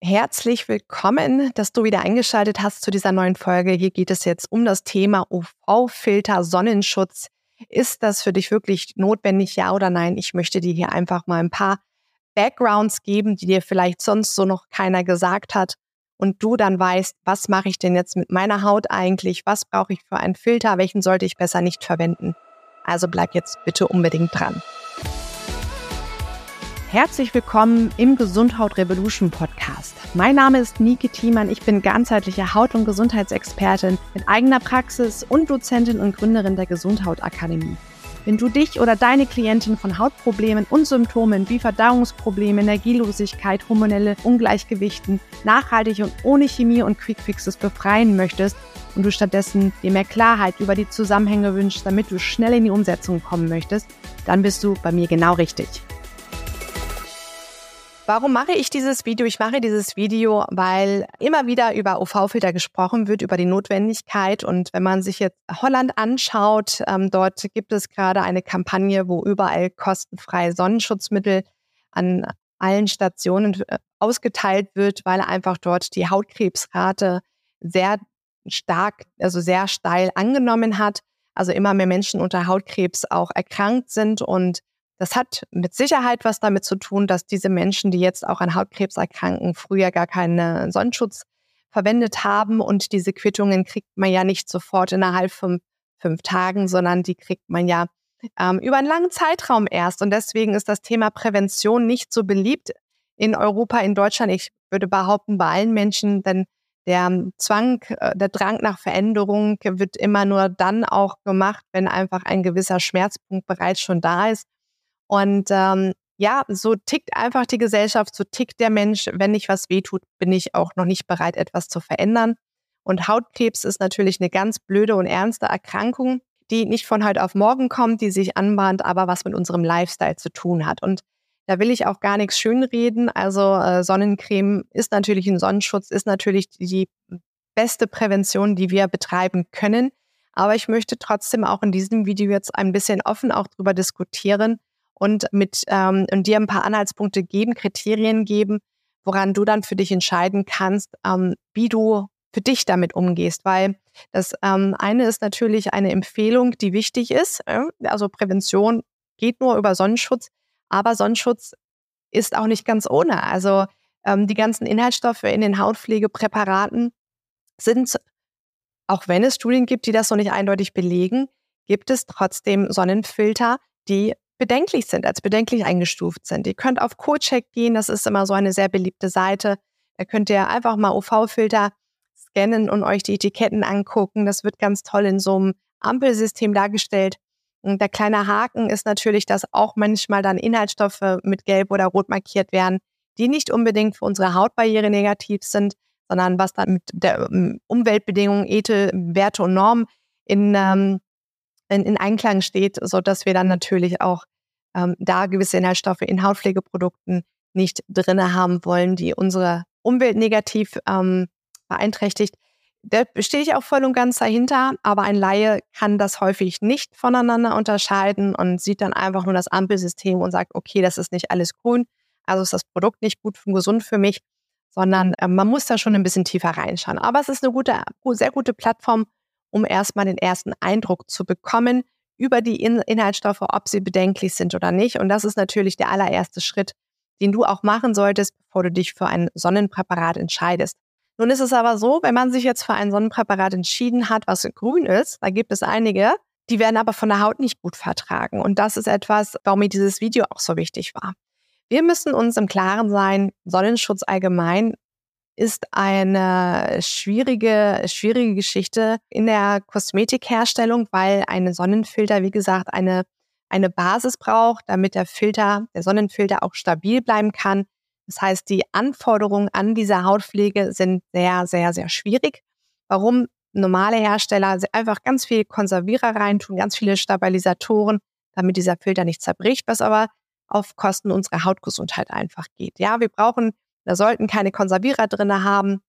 Herzlich willkommen, dass du wieder eingeschaltet hast zu dieser neuen Folge. Hier geht es jetzt um das Thema UV-Filter, Sonnenschutz. Ist das für dich wirklich notwendig, ja oder nein? Ich möchte dir hier einfach mal ein paar Backgrounds geben, die dir vielleicht sonst so noch keiner gesagt hat und du dann weißt, was mache ich denn jetzt mit meiner Haut eigentlich? Was brauche ich für einen Filter? Welchen sollte ich besser nicht verwenden? Also bleib jetzt bitte unbedingt dran. Herzlich willkommen im Gesundheit Revolution Podcast. Mein Name ist Nike Thiemann. Ich bin ganzheitliche Haut- und Gesundheitsexpertin mit eigener Praxis und Dozentin und Gründerin der Gesundheit Akademie. Wenn du dich oder deine Klientin von Hautproblemen und Symptomen wie Verdauungsprobleme, Energielosigkeit, hormonelle Ungleichgewichten nachhaltig und ohne Chemie und Quickfixes befreien möchtest und du stattdessen dir mehr Klarheit über die Zusammenhänge wünschst, damit du schnell in die Umsetzung kommen möchtest, dann bist du bei mir genau richtig. Warum mache ich dieses Video? Ich mache dieses Video, weil immer wieder über UV-Filter gesprochen wird, über die Notwendigkeit. Und wenn man sich jetzt Holland anschaut, ähm, dort gibt es gerade eine Kampagne, wo überall kostenfreie Sonnenschutzmittel an allen Stationen äh, ausgeteilt wird, weil einfach dort die Hautkrebsrate sehr stark, also sehr steil angenommen hat. Also immer mehr Menschen unter Hautkrebs auch erkrankt sind und das hat mit Sicherheit was damit zu tun, dass diese Menschen, die jetzt auch an Hautkrebs erkranken, früher gar keinen Sonnenschutz verwendet haben. Und diese Quittungen kriegt man ja nicht sofort innerhalb von fünf Tagen, sondern die kriegt man ja ähm, über einen langen Zeitraum erst. Und deswegen ist das Thema Prävention nicht so beliebt in Europa, in Deutschland. Ich würde behaupten, bei allen Menschen, denn der Zwang, äh, der Drang nach Veränderung wird immer nur dann auch gemacht, wenn einfach ein gewisser Schmerzpunkt bereits schon da ist. Und ähm, ja, so tickt einfach die Gesellschaft, so tickt der Mensch. Wenn nicht was wehtut, bin ich auch noch nicht bereit, etwas zu verändern. Und Hautkrebs ist natürlich eine ganz blöde und ernste Erkrankung, die nicht von heute auf morgen kommt, die sich anbahnt, aber was mit unserem Lifestyle zu tun hat. Und da will ich auch gar nichts schönreden. Also äh, Sonnencreme ist natürlich ein Sonnenschutz, ist natürlich die beste Prävention, die wir betreiben können. Aber ich möchte trotzdem auch in diesem Video jetzt ein bisschen offen auch darüber diskutieren, und mit ähm, und dir ein paar Anhaltspunkte geben, Kriterien geben, woran du dann für dich entscheiden kannst, ähm, wie du für dich damit umgehst. Weil das ähm, eine ist natürlich eine Empfehlung, die wichtig ist. Äh? Also Prävention geht nur über Sonnenschutz, aber Sonnenschutz ist auch nicht ganz ohne. Also ähm, die ganzen Inhaltsstoffe in den Hautpflegepräparaten sind, auch wenn es Studien gibt, die das so nicht eindeutig belegen, gibt es trotzdem Sonnenfilter, die bedenklich sind, als bedenklich eingestuft sind. Ihr könnt auf CoCheck gehen, das ist immer so eine sehr beliebte Seite. Da könnt ihr einfach mal UV-Filter scannen und euch die Etiketten angucken. Das wird ganz toll in so einem Ampelsystem dargestellt. Und der kleine Haken ist natürlich, dass auch manchmal dann Inhaltsstoffe mit gelb oder rot markiert werden, die nicht unbedingt für unsere Hautbarriere negativ sind, sondern was dann mit der ähm, Umweltbedingungen, Ethel, Werte und Normen in ähm, in, in Einklang steht, so dass wir dann natürlich auch ähm, da gewisse Inhaltsstoffe in Hautpflegeprodukten nicht drinne haben wollen, die unsere Umwelt negativ ähm, beeinträchtigt. Da stehe ich auch voll und ganz dahinter, aber ein Laie kann das häufig nicht voneinander unterscheiden und sieht dann einfach nur das Ampelsystem und sagt, okay, das ist nicht alles grün, also ist das Produkt nicht gut und gesund für mich, sondern äh, man muss da schon ein bisschen tiefer reinschauen. Aber es ist eine gute, sehr gute Plattform, um erstmal den ersten Eindruck zu bekommen über die In Inhaltsstoffe, ob sie bedenklich sind oder nicht. Und das ist natürlich der allererste Schritt, den du auch machen solltest, bevor du dich für ein Sonnenpräparat entscheidest. Nun ist es aber so, wenn man sich jetzt für ein Sonnenpräparat entschieden hat, was grün ist, da gibt es einige, die werden aber von der Haut nicht gut vertragen. Und das ist etwas, warum mir dieses Video auch so wichtig war. Wir müssen uns im Klaren sein, Sonnenschutz allgemein ist eine schwierige, schwierige Geschichte in der Kosmetikherstellung, weil ein Sonnenfilter, wie gesagt, eine, eine Basis braucht, damit der Filter, der Sonnenfilter auch stabil bleiben kann. Das heißt, die Anforderungen an diese Hautpflege sind sehr, sehr, sehr schwierig. Warum normale Hersteller einfach ganz viel Konservierer reintun, ganz viele Stabilisatoren, damit dieser Filter nicht zerbricht, was aber auf Kosten unserer Hautgesundheit einfach geht. Ja, wir brauchen da sollten keine Konservierer drin haben,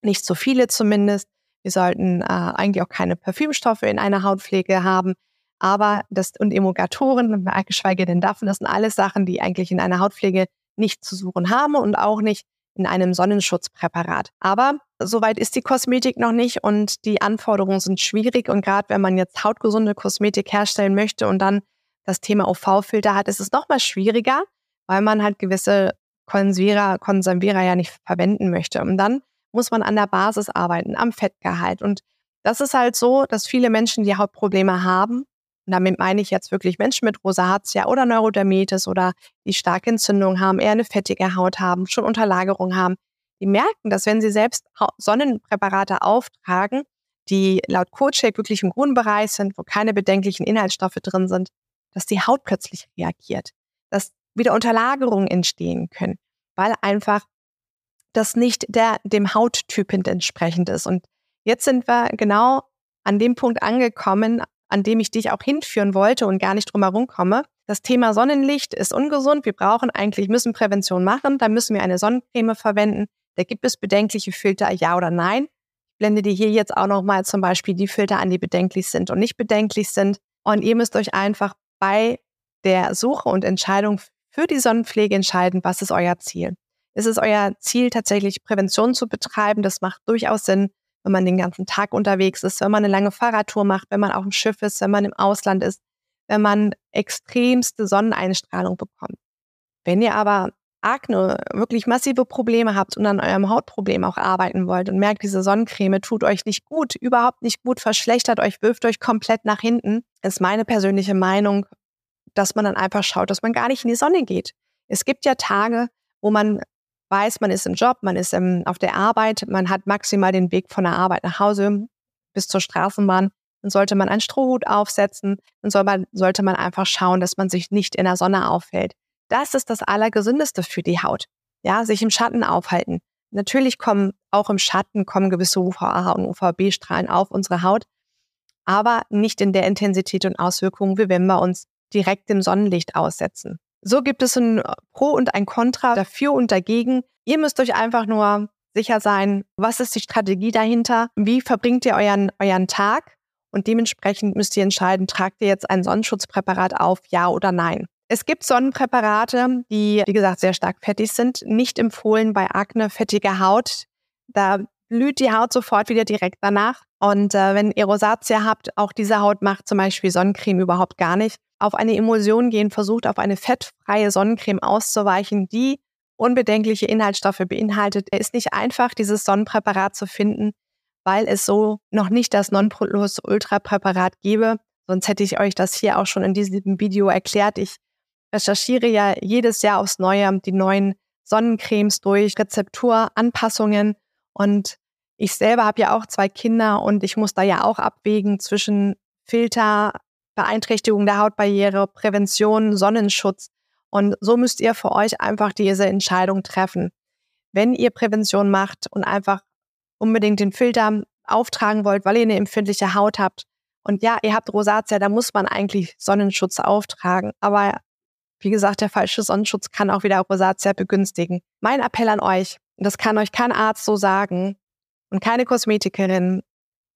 nicht zu viele zumindest. Wir sollten äh, eigentlich auch keine Parfümstoffe in einer Hautpflege haben. Aber das und Emulgatoren, geschweige denn davon, das sind alles Sachen, die eigentlich in einer Hautpflege nicht zu suchen haben und auch nicht in einem Sonnenschutzpräparat. Aber soweit ist die Kosmetik noch nicht und die Anforderungen sind schwierig. Und gerade wenn man jetzt hautgesunde Kosmetik herstellen möchte und dann das Thema UV-Filter hat, ist es noch mal schwieriger, weil man halt gewisse Konservierer, Konservierer ja nicht verwenden möchte. Und dann muss man an der Basis arbeiten, am Fettgehalt. Und das ist halt so, dass viele Menschen die Hautprobleme haben. Und damit meine ich jetzt wirklich Menschen mit Rosatia oder Neurodermitis oder die starke Entzündung haben, eher eine fettige Haut haben, schon Unterlagerung haben. Die merken, dass wenn sie selbst Sonnenpräparate auftragen, die laut CodeShape wirklich im grünen Bereich sind, wo keine bedenklichen Inhaltsstoffe drin sind, dass die Haut plötzlich reagiert, wieder Unterlagerungen entstehen können, weil einfach das nicht der, dem Hauttyp entsprechend ist. Und jetzt sind wir genau an dem Punkt angekommen, an dem ich dich auch hinführen wollte und gar nicht drum herum komme. Das Thema Sonnenlicht ist ungesund. Wir brauchen eigentlich, müssen Prävention machen. Da müssen wir eine Sonnencreme verwenden. Da gibt es bedenkliche Filter, ja oder nein. Ich blende dir hier jetzt auch nochmal zum Beispiel die Filter an, die bedenklich sind und nicht bedenklich sind. Und ihr müsst euch einfach bei der Suche und Entscheidung für die Sonnenpflege entscheiden, was ist euer Ziel. Ist es euer Ziel, tatsächlich Prävention zu betreiben? Das macht durchaus Sinn, wenn man den ganzen Tag unterwegs ist, wenn man eine lange Fahrradtour macht, wenn man auf dem Schiff ist, wenn man im Ausland ist, wenn man extremste Sonneneinstrahlung bekommt. Wenn ihr aber Akne, wirklich massive Probleme habt und an eurem Hautproblem auch arbeiten wollt und merkt, diese Sonnencreme tut euch nicht gut, überhaupt nicht gut, verschlechtert euch, wirft euch komplett nach hinten, ist meine persönliche Meinung, dass man dann einfach schaut, dass man gar nicht in die Sonne geht. Es gibt ja Tage, wo man weiß, man ist im Job, man ist im, auf der Arbeit, man hat maximal den Weg von der Arbeit nach Hause bis zur Straßenbahn, dann sollte man einen Strohhut aufsetzen, dann soll man, sollte man einfach schauen, dass man sich nicht in der Sonne aufhält. Das ist das Allergesündeste für die Haut. Ja, sich im Schatten aufhalten. Natürlich kommen auch im Schatten kommen gewisse UVA und UVB-Strahlen auf unsere Haut, aber nicht in der Intensität und Auswirkungen, wie wenn wir uns direkt dem Sonnenlicht aussetzen. So gibt es ein Pro und ein Contra dafür und dagegen. Ihr müsst euch einfach nur sicher sein, was ist die Strategie dahinter, wie verbringt ihr euren, euren Tag und dementsprechend müsst ihr entscheiden, tragt ihr jetzt ein Sonnenschutzpräparat auf, ja oder nein. Es gibt Sonnenpräparate, die, wie gesagt, sehr stark fettig sind, nicht empfohlen bei Akne, fettiger Haut. Da blüht die Haut sofort wieder direkt danach. Und äh, wenn ihr Rosatia habt, auch diese Haut macht zum Beispiel Sonnencreme überhaupt gar nicht auf eine Emulsion gehen, versucht auf eine fettfreie Sonnencreme auszuweichen, die unbedenkliche Inhaltsstoffe beinhaltet. Es ist nicht einfach, dieses Sonnenpräparat zu finden, weil es so noch nicht das Nonplus-Ultra-Präparat gäbe. Sonst hätte ich euch das hier auch schon in diesem Video erklärt. Ich recherchiere ja jedes Jahr aufs Neue die neuen Sonnencremes durch Rezepturanpassungen und ich selber habe ja auch zwei Kinder und ich muss da ja auch abwägen zwischen Filter, Beeinträchtigung der Hautbarriere, Prävention, Sonnenschutz. Und so müsst ihr für euch einfach diese Entscheidung treffen. Wenn ihr Prävention macht und einfach unbedingt den Filter auftragen wollt, weil ihr eine empfindliche Haut habt, und ja, ihr habt Rosatia, da muss man eigentlich Sonnenschutz auftragen. Aber wie gesagt, der falsche Sonnenschutz kann auch wieder Rosatia begünstigen. Mein Appell an euch, das kann euch kein Arzt so sagen und keine Kosmetikerin,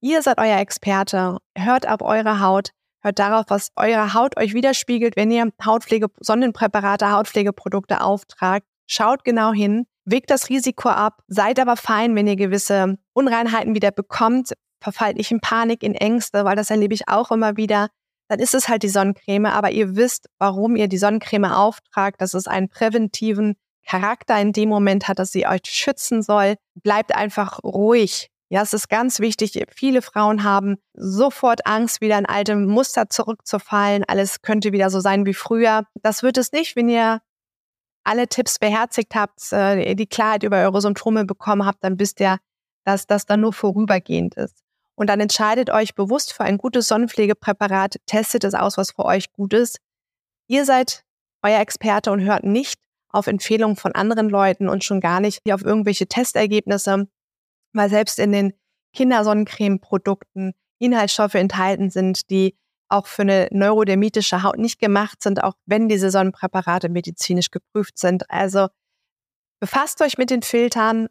ihr seid euer Experte, hört auf eure Haut, Hört darauf, was eure Haut euch widerspiegelt, wenn ihr Hautpflege, Sonnenpräparate, Hautpflegeprodukte auftragt. Schaut genau hin, wegt das Risiko ab, seid aber fein, wenn ihr gewisse Unreinheiten wieder bekommt. Verfallt nicht in Panik, in Ängste, weil das erlebe ich auch immer wieder. Dann ist es halt die Sonnencreme, aber ihr wisst, warum ihr die Sonnencreme auftragt, dass es einen präventiven Charakter in dem Moment hat, dass sie euch schützen soll. Bleibt einfach ruhig. Ja, es ist ganz wichtig. Viele Frauen haben sofort Angst, wieder in alte Muster zurückzufallen. Alles könnte wieder so sein wie früher. Das wird es nicht, wenn ihr alle Tipps beherzigt habt, äh, die Klarheit über eure Symptome bekommen habt, dann wisst ihr, dass das dann nur vorübergehend ist. Und dann entscheidet euch bewusst für ein gutes Sonnenpflegepräparat, testet es aus, was für euch gut ist. Ihr seid euer Experte und hört nicht auf Empfehlungen von anderen Leuten und schon gar nicht auf irgendwelche Testergebnisse weil selbst in den Kindersonnencreme-Produkten Inhaltsstoffe enthalten sind, die auch für eine neurodermitische Haut nicht gemacht sind, auch wenn diese Sonnenpräparate medizinisch geprüft sind. Also befasst euch mit den Filtern,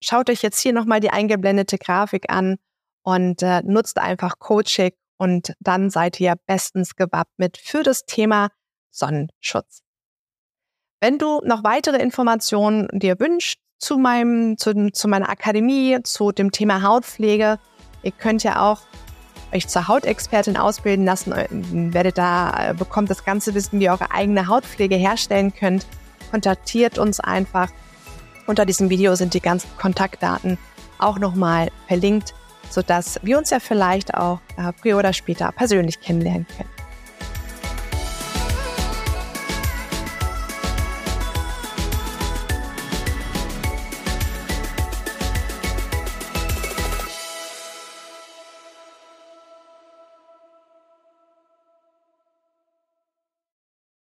schaut euch jetzt hier nochmal die eingeblendete Grafik an und äh, nutzt einfach CodeCheck und dann seid ihr bestens gewappnet für das Thema Sonnenschutz. Wenn du noch weitere Informationen dir wünschst zu meinem, zu, zu meiner Akademie, zu dem Thema Hautpflege. Ihr könnt ja auch euch zur Hautexpertin ausbilden lassen, werdet da, bekommt das ganze Wissen, wie ihr eure eigene Hautpflege herstellen könnt. Kontaktiert uns einfach. Unter diesem Video sind die ganzen Kontaktdaten auch nochmal verlinkt, sodass wir uns ja vielleicht auch äh, früher oder später persönlich kennenlernen können.